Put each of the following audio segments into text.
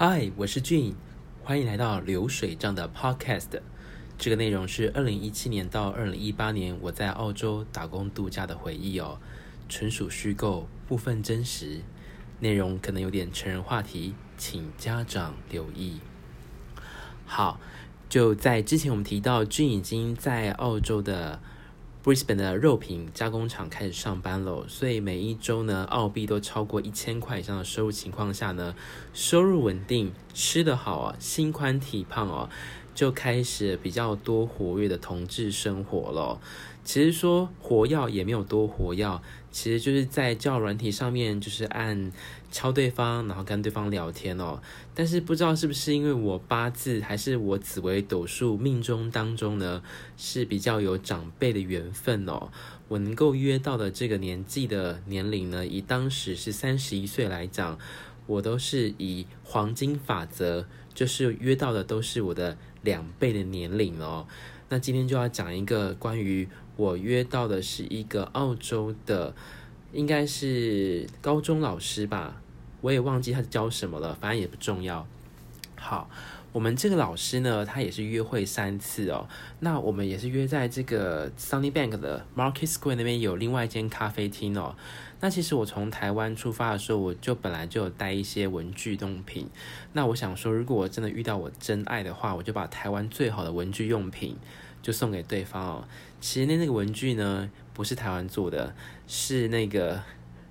嗨，我是俊，欢迎来到流水账的 Podcast。这个内容是二零一七年到二零一八年我在澳洲打工度假的回忆哦，纯属虚构，部分真实，内容可能有点成人话题，请家长留意。好，就在之前我们提到，俊已经在澳洲的。Brisbane 的肉品加工厂开始上班了，所以每一周呢，澳币都超过一千块以上的收入情况下呢，收入稳定，吃得好啊，心宽体胖哦，就开始比较多活跃的同志生活了。其实说活跃也没有多活跃，其实就是在交友软体上面，就是按敲对方，然后跟对方聊天哦。但是不知道是不是因为我八字还是我紫微斗数命中当中呢，是比较有长辈的缘分哦。我能够约到的这个年纪的年龄呢，以当时是三十一岁来讲，我都是以黄金法则，就是约到的都是我的两倍的年龄哦。那今天就要讲一个关于。我约到的是一个澳洲的，应该是高中老师吧，我也忘记他教什么了，反正也不重要。好，我们这个老师呢，他也是约会三次哦。那我们也是约在这个 Sunnybank 的 Market Square 那边有另外一间咖啡厅哦。那其实我从台湾出发的时候，我就本来就有带一些文具用品。那我想说，如果我真的遇到我真爱的话，我就把台湾最好的文具用品。就送给对方哦。其实那那个文具呢，不是台湾做的，是那个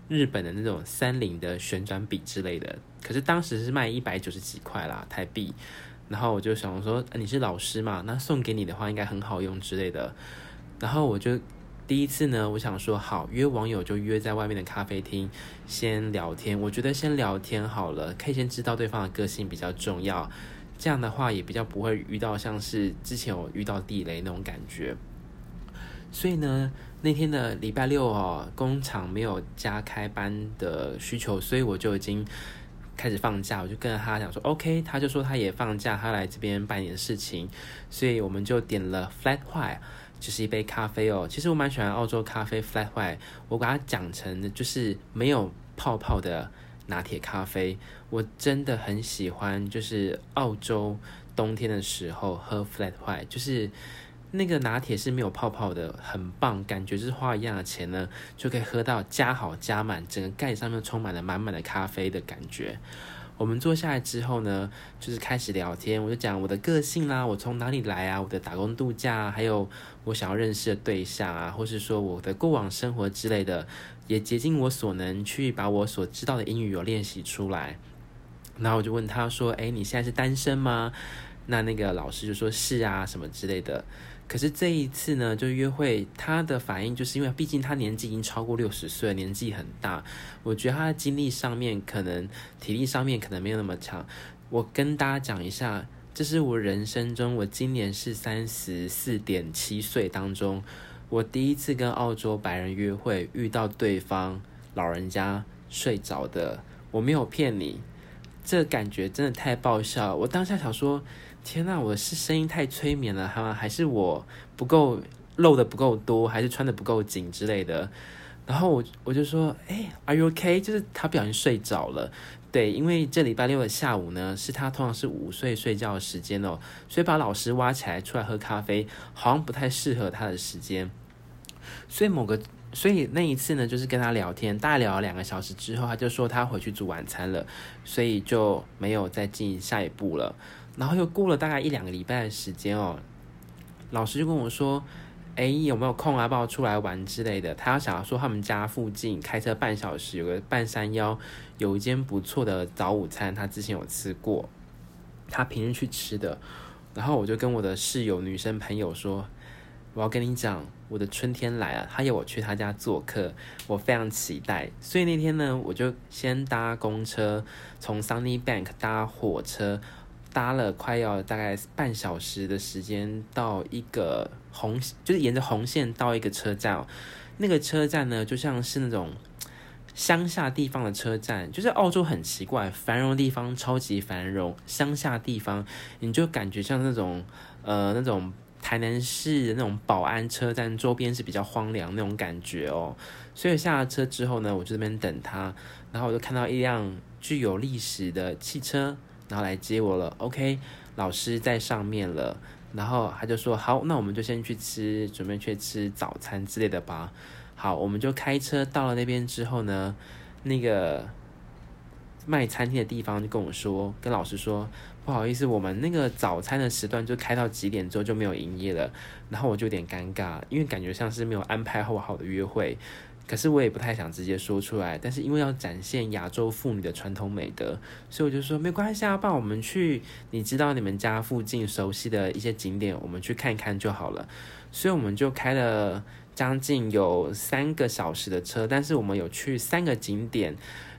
日本的那种三菱的旋转笔之类的。可是当时是卖一百九十几块啦，台币。然后我就想说，你是老师嘛，那送给你的话应该很好用之类的。然后我就第一次呢，我想说好，约网友就约在外面的咖啡厅先聊天。我觉得先聊天好了，可以先知道对方的个性比较重要。这样的话也比较不会遇到像是之前我遇到地雷那种感觉，所以呢，那天的礼拜六哦，工厂没有加开班的需求，所以我就已经开始放假，我就跟着他讲说 OK，他就说他也放假，他来这边办点事情，所以我们就点了 Flat White，就是一杯咖啡哦。其实我蛮喜欢澳洲咖啡 Flat White，我把它讲成就是没有泡泡的。拿铁咖啡，我真的很喜欢，就是澳洲冬天的时候喝 flat white，就是那个拿铁是没有泡泡的，很棒，感觉就是花一样的钱呢，就可以喝到加好加满，整个盖上面充满了满满的咖啡的感觉。我们坐下来之后呢，就是开始聊天，我就讲我的个性啦，我从哪里来啊，我的打工度假，还有我想要认识的对象啊，或是说我的过往生活之类的。也竭尽我所能去把我所知道的英语有练习出来，然后我就问他说：“诶，你现在是单身吗？”那那个老师就说是啊，什么之类的。可是这一次呢，就约会，他的反应就是因为毕竟他年纪已经超过六十岁，年纪很大，我觉得他的精力上面可能体力上面可能没有那么强。我跟大家讲一下，这是我人生中，我今年是三十四点七岁当中。我第一次跟澳洲白人约会，遇到对方老人家睡着的，我没有骗你，这感觉真的太爆笑。我当下想说，天哪，我是声音太催眠了，哈，还是我不够露的不够多，还是穿的不够紧之类的？然后我我就说，哎，Are you okay？就是他不小心睡着了。对，因为这礼拜六的下午呢，是他通常是午睡睡觉的时间哦，所以把老师挖起来出来喝咖啡，好像不太适合他的时间。所以某个，所以那一次呢，就是跟他聊天，大概聊了两个小时之后，他就说他回去煮晚餐了，所以就没有再进下一步了。然后又过了大概一两个礼拜的时间哦，老师就跟我说。哎，有没有空啊？帮我出来玩之类的。他要想要说，他们家附近开车半小时有个半山腰，有一间不错的早午餐，他之前有吃过，他平日去吃的。然后我就跟我的室友女生朋友说，我要跟你讲，我的春天来了，他要我去他家做客，我非常期待。所以那天呢，我就先搭公车，从 Sunnybank 搭火车。搭了快要大概半小时的时间到一个红，就是沿着红线到一个车站。那个车站呢，就像是那种乡下地方的车站，就是澳洲很奇怪，繁荣地方超级繁荣，乡下地方你就感觉像那种呃那种台南市的那种保安车站周边是比较荒凉那种感觉哦。所以下了车之后呢，我就这边等他，然后我就看到一辆具有历史的汽车。然后来接我了。OK，老师在上面了，然后他就说好，那我们就先去吃，准备去吃早餐之类的吧。好，我们就开车到了那边之后呢，那个卖餐厅的地方就跟我说，跟老师说，不好意思，我们那个早餐的时段就开到几点之后就没有营业了。然后我就有点尴尬，因为感觉像是没有安排好好的约会。可是我也不太想直接说出来，但是因为要展现亚洲妇女的传统美德，所以我就说没关系啊，爸，我们去你知道你们家附近熟悉的一些景点，我们去看看就好了。所以我们就开了将近有三个小时的车，但是我们有去三个景点，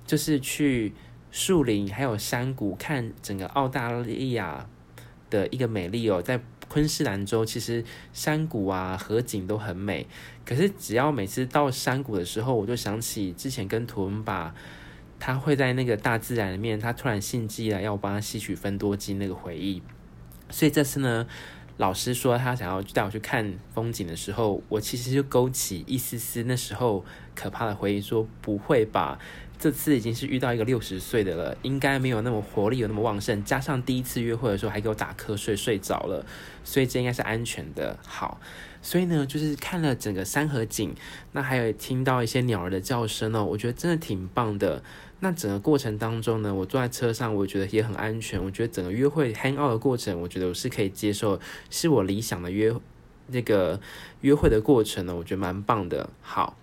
就是去树林还有山谷看整个澳大利亚的一个美丽哦，在。昆士兰州其实山谷啊、河景都很美，可是只要每次到山谷的时候，我就想起之前跟图文爸，他会在那个大自然里面，他突然献祭了，要我帮他吸取芬多精那个回忆。所以这次呢，老师说他想要带我去看风景的时候，我其实就勾起一丝丝那时候可怕的回忆，说不会吧。这次已经是遇到一个六十岁的了，应该没有那么活力，有那么旺盛。加上第一次约会的时候还给我打瞌睡，睡着了，所以这应该是安全的。好，所以呢，就是看了整个山河景，那还有听到一些鸟儿的叫声哦，我觉得真的挺棒的。那整个过程当中呢，我坐在车上，我觉得也很安全。我觉得整个约会 hang out 的过程，我觉得我是可以接受，是我理想的约那个约会的过程呢，我觉得蛮棒的。好。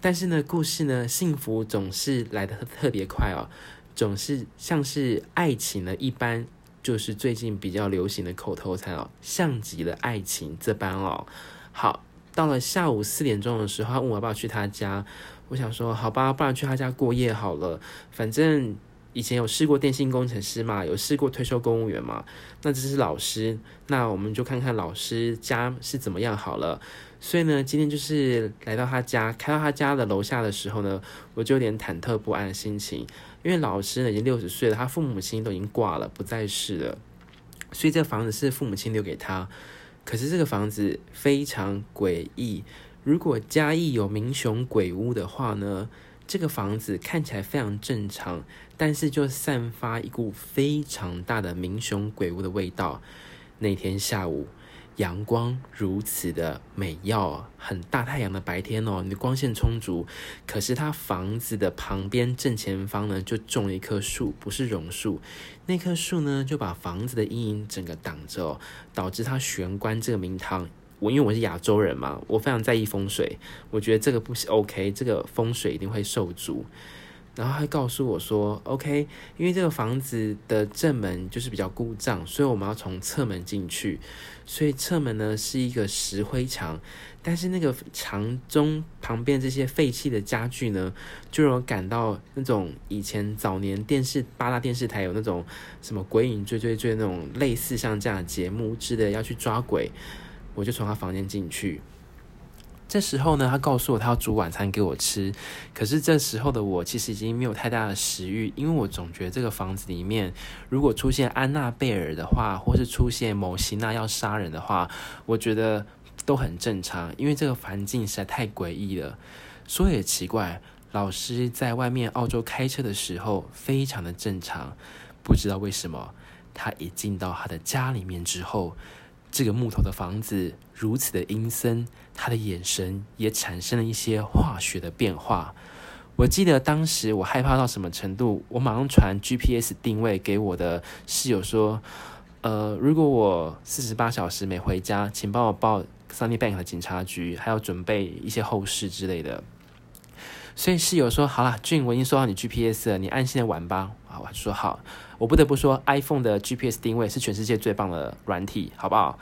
但是呢，故事呢，幸福总是来的特别快哦，总是像是爱情呢一般，就是最近比较流行的口头禅哦，像极了爱情这般哦。好，到了下午四点钟的时候，他问我要不要去他家，我想说好吧，不然去他家过夜好了，反正。以前有试过电信工程师嘛，有试过退休公务员嘛，那这是老师，那我们就看看老师家是怎么样好了。所以呢，今天就是来到他家，开到他家的楼下的时候呢，我就有点忐忑不安的心情，因为老师呢已经六十岁了，他父母亲都已经挂了，不在世了，所以这个房子是父母亲留给他。可是这个房子非常诡异，如果嘉义有民雄鬼屋的话呢，这个房子看起来非常正常，但是就散发一股非常大的名雄鬼屋的味道。那天下午，阳光如此的美耀，很大太阳的白天哦，你的光线充足。可是他房子的旁边正前方呢，就种了一棵树，不是榕树。那棵树呢，就把房子的阴影整个挡着，导致他玄关这个明堂。我因为我是亚洲人嘛，我非常在意风水，我觉得这个不是 OK，这个风水一定会受阻。然后他告诉我说，OK，因为这个房子的正门就是比较故障，所以我们要从侧门进去。所以侧门呢是一个石灰墙，但是那个墙中旁边这些废弃的家具呢，就让我感到那种以前早年电视八大电视台有那种什么鬼影追追追那种类似像这样的节目之类要去抓鬼。我就从他房间进去，这时候呢，他告诉我他要煮晚餐给我吃。可是这时候的我其实已经没有太大的食欲，因为我总觉得这个房子里面如果出现安娜贝尔的话，或是出现某型娜要杀人的话，我觉得都很正常，因为这个环境实在太诡异了。说也奇怪，老师在外面澳洲开车的时候非常的正常，不知道为什么，他一进到他的家里面之后。这个木头的房子如此的阴森，他的眼神也产生了一些化学的变化。我记得当时我害怕到什么程度，我马上传 GPS 定位给我的室友说：“呃，如果我四十八小时没回家，请帮我报 Sunnybank 的警察局，还要准备一些后事之类的。”所以室友说：“好了，俊，我已经收到你 GPS 了，你安心的玩吧。”啊，我说好。我不得不说，iPhone 的 GPS 定位是全世界最棒的软体，好不好？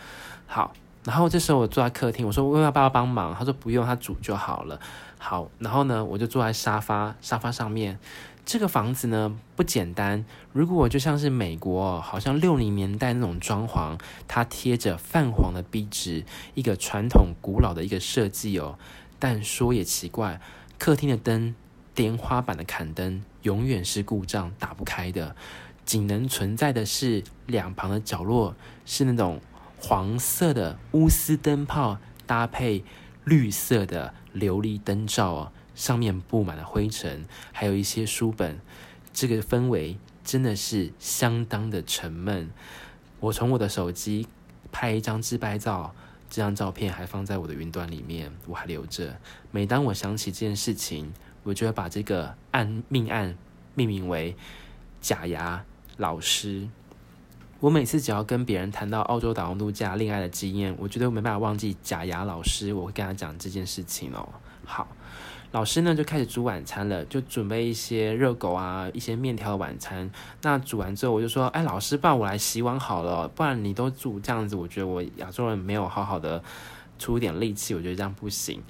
好，然后这时候我坐在客厅，我说我要不要帮忙？他说不用，他煮就好了。好，然后呢，我就坐在沙发沙发上面。这个房子呢不简单，如果我就像是美国，好像六零年代那种装潢，它贴着泛黄的壁纸，一个传统古老的一个设计哦。但说也奇怪，客厅的灯，天花板的砍灯永远是故障，打不开的。仅能存在的是两旁的角落是那种黄色的钨丝灯泡，搭配绿色的琉璃灯罩，上面布满了灰尘，还有一些书本。这个氛围真的是相当的沉闷。我从我的手机拍一张自拍照，这张照片还放在我的云端里面，我还留着。每当我想起这件事情，我就会把这个案命案命名为“假牙老师”。我每次只要跟别人谈到澳洲打工度假恋爱的经验，我觉得我没办法忘记假牙老师，我会跟他讲这件事情哦。好。老师呢就开始煮晚餐了，就准备一些热狗啊，一些面条的晚餐。那煮完之后，我就说：“哎，老师，不然我来洗碗好了，不然你都煮这样子，我觉得我亚洲人没有好好的出一点力气，我觉得这样不行。”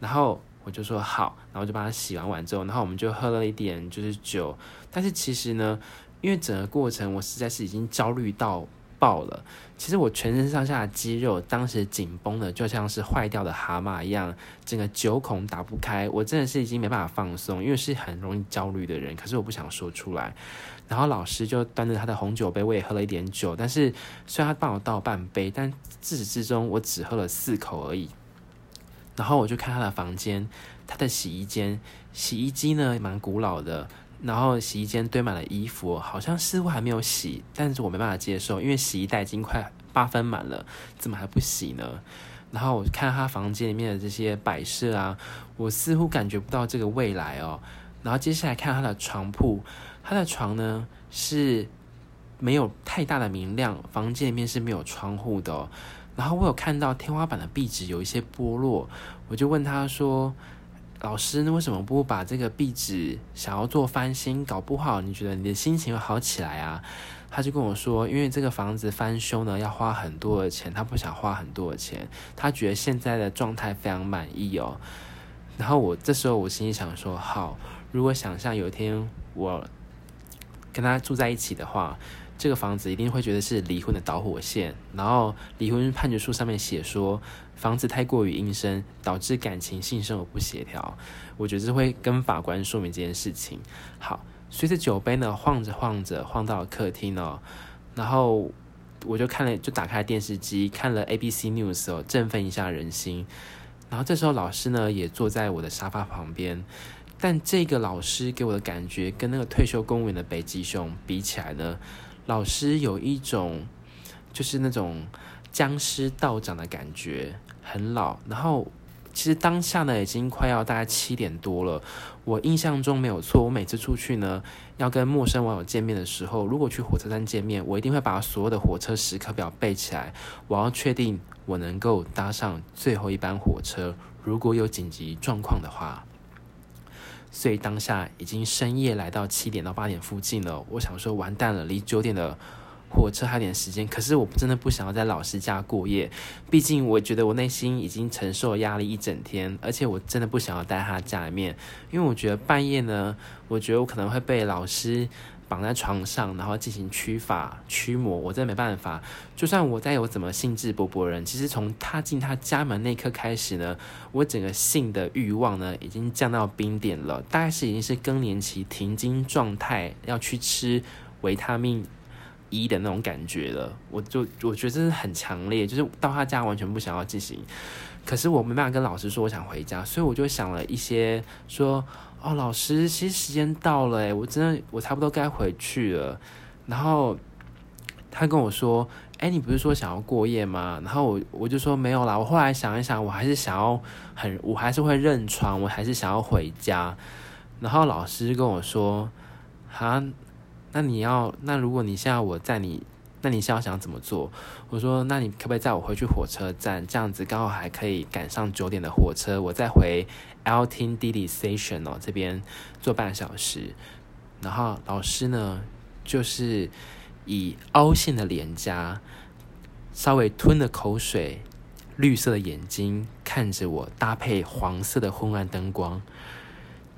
然后我就说好，然后就帮他洗完碗之后，然后我们就喝了一点就是酒。但是其实呢，因为整个过程我实在是已经焦虑到。爆了！其实我全身上下肌肉当时紧绷的，就像是坏掉的蛤蟆一样，整个九孔打不开。我真的是已经没办法放松，因为是很容易焦虑的人，可是我不想说出来。然后老师就端着他的红酒杯，我也喝了一点酒，但是虽然他帮我倒半杯，但自始至终我只喝了四口而已。然后我就看他的房间，他的洗衣间，洗衣机呢蛮古老的。然后洗衣间堆满了衣服，好像似乎还没有洗，但是我没办法接受，因为洗衣袋已经快八分满了，怎么还不洗呢？然后我看他房间里面的这些摆设啊，我似乎感觉不到这个未来哦。然后接下来看他的床铺，他的床呢是没有太大的明亮，房间里面是没有窗户的。然后我有看到天花板的壁纸有一些剥落，我就问他说。老师，那为什么不把这个壁纸想要做翻新？搞不好你觉得你的心情会好起来啊？他就跟我说，因为这个房子翻修呢要花很多的钱，他不想花很多的钱，他觉得现在的状态非常满意哦。然后我这时候我心里想说，好，如果想象有一天我跟他住在一起的话。这个房子一定会觉得是离婚的导火线，然后离婚判决书上面写说房子太过于阴森，导致感情性生活不协调。我觉得这会跟法官说明这件事情。好，随着酒杯呢晃着晃着晃到了客厅哦，然后我就看了，就打开电视机看了 ABC News 哦，振奋一下人心。然后这时候老师呢也坐在我的沙发旁边，但这个老师给我的感觉跟那个退休公务员的北极熊比起来呢。老师有一种，就是那种僵尸道长的感觉，很老。然后，其实当下呢，已经快要大概七点多了。我印象中没有错，我每次出去呢，要跟陌生网友见面的时候，如果去火车站见面，我一定会把所有的火车时刻表背起来。我要确定我能够搭上最后一班火车，如果有紧急状况的话。所以当下已经深夜来到七点到八点附近了，我想说完蛋了，离九点的火车还有点时间。可是我真的不想要在老师家过夜，毕竟我觉得我内心已经承受压力一整天，而且我真的不想要待在他家里面，因为我觉得半夜呢，我觉得我可能会被老师。绑在床上，然后进行驱法驱魔，我真的没办法。就算我再有怎么兴致勃勃人，其实从踏进他家门那一刻开始呢，我整个性的欲望呢已经降到冰点了，大概是已经是更年期停经状态，要去吃维他命 E 的那种感觉了。我就我觉得这是很强烈，就是到他家完全不想要进行。可是我没办法跟老师说我想回家，所以我就想了一些说。哦，老师，其实时间到了，诶，我真的，我差不多该回去了。然后他跟我说：“诶，你不是说想要过夜吗？”然后我我就说没有啦。我后来想一想，我还是想要很，我还是会认床，我还是想要回家。然后老师跟我说：“哈，那你要，那如果你现在我在你。”那你现在想怎么做？我说，那你可不可以载我回去火车站？这样子刚好还可以赶上九点的火车，我再回 Alton Didi Station 哦，这边坐半小时。然后老师呢，就是以凹陷的脸颊，稍微吞了口水，绿色的眼睛看着我，搭配黄色的昏暗灯光。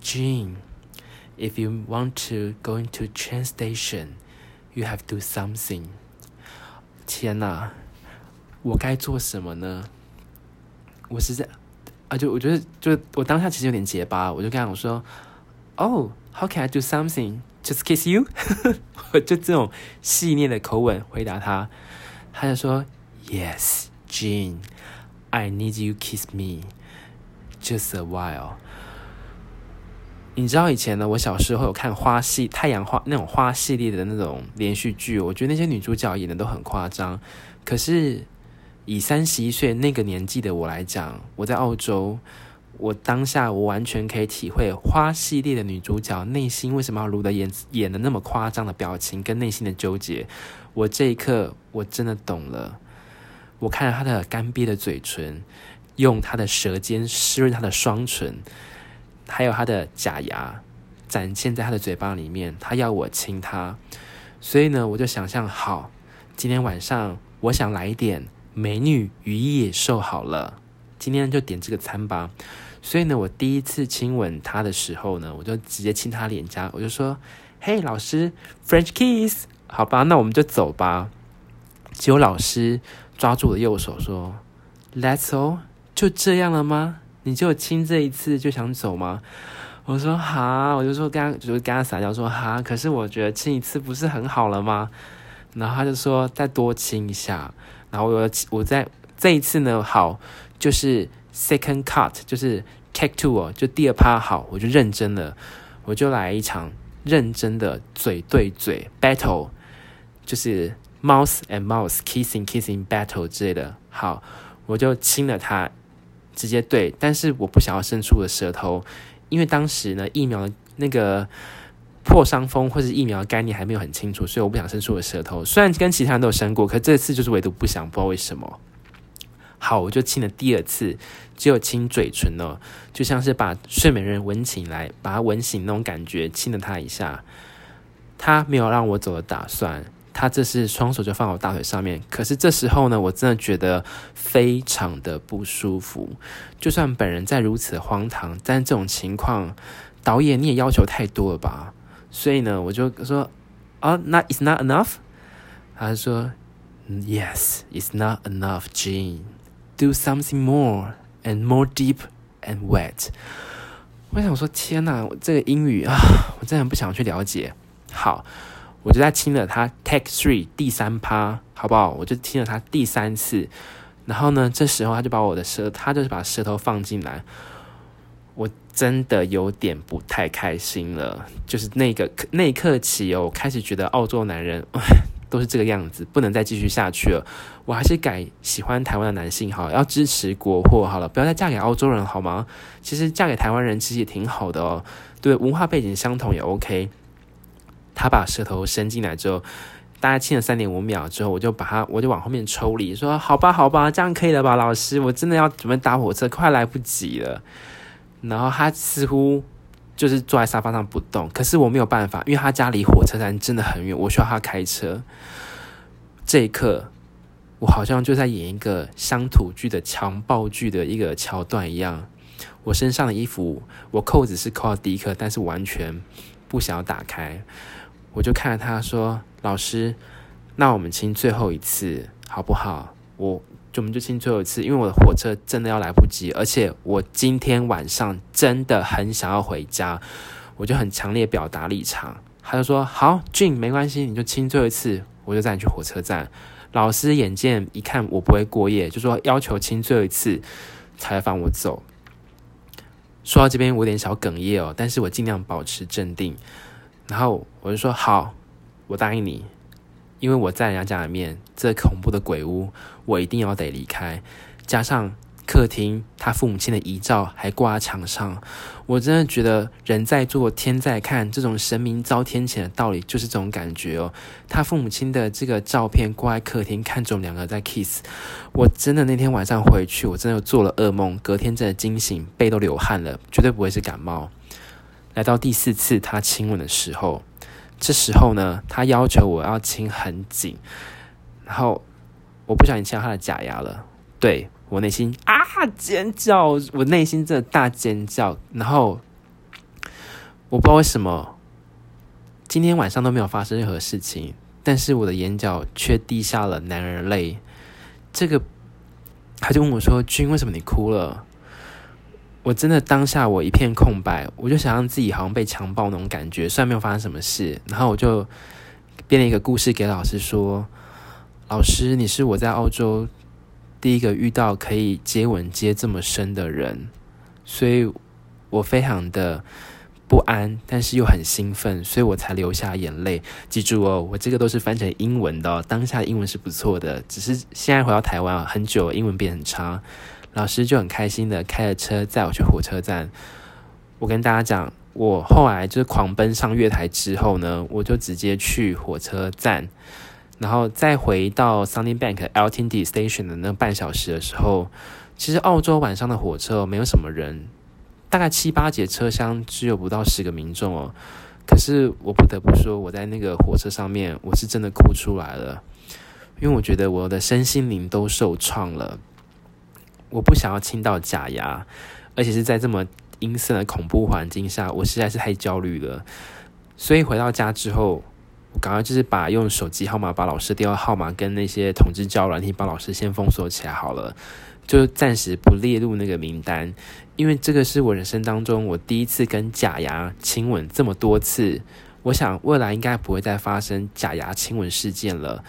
Jean，if you want to go into train station，you have to do something。天呐，我该做什么呢？我是在啊，就我觉得，就我当下其实有点结巴，我就跟他讲说：“Oh, how can I do something? Just kiss you？” 我就这种细腻的口吻回答他，他就说：“Yes, Jean, I need you kiss me just a while.” 你知道以前呢，我小时候有看花系太阳花那种花系列的那种连续剧，我觉得那些女主角演的都很夸张。可是以三十一岁那个年纪的我来讲，我在澳洲，我当下我完全可以体会花系列的女主角内心为什么要录的演演的那么夸张的表情跟内心的纠结。我这一刻我真的懂了。我看着她的干瘪的嘴唇，用她的舌尖湿润她的双唇。还有他的假牙展现在他的嘴巴里面，他要我亲他，所以呢，我就想象好，今天晚上我想来一点美女与野兽好了，今天就点这个餐吧。所以呢，我第一次亲吻他的时候呢，我就直接亲他脸颊，我就说：“嘿，老师，French kiss，好吧，那我们就走吧。”结果老师抓住我的右手说：“That's all，就这样了吗？”你就亲这一次就想走吗？我说哈，我就说跟他就是跟他撒娇说哈，可是我觉得亲一次不是很好了吗？然后他就说再多亲一下，然后我我在这一次呢，好，就是 second cut，就是 take two 哦，就第二趴好，我就认真了，我就来一场认真的嘴对嘴 battle，就是 mouth and mouth kissing kissing battle 之类的，好，我就亲了他。直接对，但是我不想要伸出我的舌头，因为当时呢，疫苗的那个破伤风或者疫苗的概念还没有很清楚，所以我不想伸出我的舌头。虽然跟其他人都有伸过，可这次就是唯独不想，不知道为什么。好，我就亲了第二次，只有亲嘴唇哦，就像是把睡美人吻起来，把他吻醒那种感觉，亲了他一下。他没有让我走的打算。他这是双手就放我大腿上面，可是这时候呢，我真的觉得非常的不舒服。就算本人再如此荒唐，但这种情况，导演你也要求太多了吧？所以呢，我就说，啊，那 is not enough。他说，Yes, it's not enough, Gene. Do something more and more deep and wet。我想说，天哪，我这个英语啊，我真的不想去了解。好。我就在亲了他，take three 第三趴，好不好？我就亲了他第三次，然后呢，这时候他就把我的舌，他就是把舌头放进来，我真的有点不太开心了。就是那个那一刻起哦，我开始觉得澳洲男人 都是这个样子，不能再继续下去了。我还是改喜欢台湾的男性好，要支持国货好了，不要再嫁给澳洲人好吗？其实嫁给台湾人其实也挺好的哦，对，文化背景相同也 OK。他把舌头伸进来之后，大概亲了三点五秒之后，我就把他，我就往后面抽离，说：“好吧，好吧，这样可以了吧，老师？我真的要准备搭火车，快来不及了。”然后他似乎就是坐在沙发上不动，可是我没有办法，因为他家离火车站真的很远，我需要他开车。这一刻，我好像就在演一个乡土剧的强暴剧的一个桥段一样。我身上的衣服，我扣子是扣到第一颗，但是完全不想要打开。我就看着他说：“老师，那我们亲最后一次好不好？我就我们就亲最后一次，因为我的火车真的要来不及，而且我今天晚上真的很想要回家。”我就很强烈表达立场。他就说：“好俊没关系，你就亲最后一次，我就带你去火车站。”老师眼见一看我不会过夜，就说要求亲最后一次才放我走。说到这边，我有点小哽咽哦，但是我尽量保持镇定。然后我就说好，我答应你，因为我在人家家里面，这恐怖的鬼屋，我一定要得离开。加上客厅他父母亲的遗照还挂在墙上，我真的觉得人在做天在看，这种神明遭天谴的道理就是这种感觉哦。他父母亲的这个照片挂在客厅，看着我们两个在 kiss，我真的那天晚上回去，我真的做了噩梦，隔天真的惊醒，背都流汗了，绝对不会是感冒。来到第四次他亲吻的时候，这时候呢，他要求我要亲很紧，然后我不小心亲到他的假牙了，对，我内心啊尖叫，我内心真的大尖叫，然后我不知道为什么今天晚上都没有发生任何事情，但是我的眼角却滴下了男人泪。这个他就问我说：“君，为什么你哭了？”我真的当下我一片空白，我就想让自己好像被强暴那种感觉，虽然没有发生什么事，然后我就编了一个故事给老师说：“老师，你是我在澳洲第一个遇到可以接吻接这么深的人，所以我非常的不安，但是又很兴奋，所以我才流下眼泪。记住哦，我这个都是翻成英文的，当下英文是不错的，只是现在回到台湾，很久英文变很差。老师就很开心的开着车载我去火车站。我跟大家讲，我后来就是狂奔上月台之后呢，我就直接去火车站，然后再回到 Sunnybank LTD Station 的那半小时的时候，其实澳洲晚上的火车没有什么人，大概七八节车厢只有不到十个民众哦。可是我不得不说，我在那个火车上面，我是真的哭出来了，因为我觉得我的身心灵都受创了。我不想要亲到假牙，而且是在这么阴森的恐怖环境下，我实在是太焦虑了。所以回到家之后，我赶快就是把用手机号码把老师电话号码跟那些通知交软体把老师先封锁起来好了，就暂时不列入那个名单。因为这个是我人生当中我第一次跟假牙亲吻这么多次，我想未来应该不会再发生假牙亲吻事件了。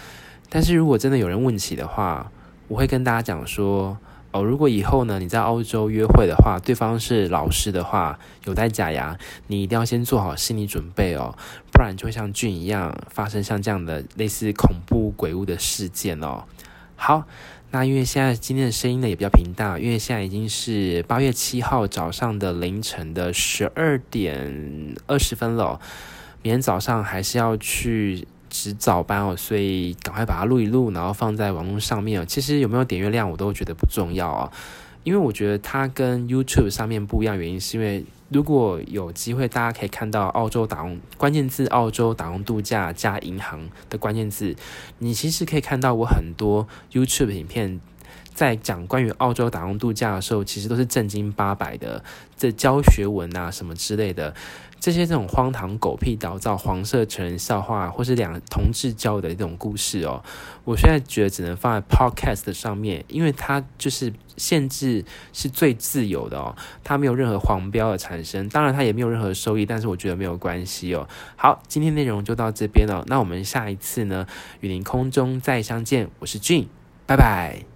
但是如果真的有人问起的话，我会跟大家讲说。哦，如果以后呢，你在澳洲约会的话，对方是老师的话，有戴假牙，你一定要先做好心理准备哦，不然就会像俊一样发生像这样的类似恐怖鬼屋的事件哦。好，那因为现在今天的声音呢也比较平淡，因为现在已经是八月七号早上的凌晨的十二点二十分了，明天早上还是要去。值早班哦，所以赶快把它录一录，然后放在网络上面。其实有没有点阅量，我都觉得不重要哦，因为我觉得它跟 YouTube 上面不一样，原因是因为如果有机会，大家可以看到澳洲打工关键字，澳洲打工度假加银行的关键字，你其实可以看到我很多 YouTube 影片。在讲关于澳洲打工度假的时候，其实都是正经八百的，这教学文啊什么之类的，这些这种荒唐狗屁倒灶、黄色成人笑话，或是两同志交的这种故事哦，我现在觉得只能放在 Podcast 上面，因为它就是限制是最自由的哦，它没有任何黄标的产生，当然它也没有任何收益，但是我觉得没有关系哦。好，今天内容就到这边了，那我们下一次呢，与您空中再相见，我是俊拜拜。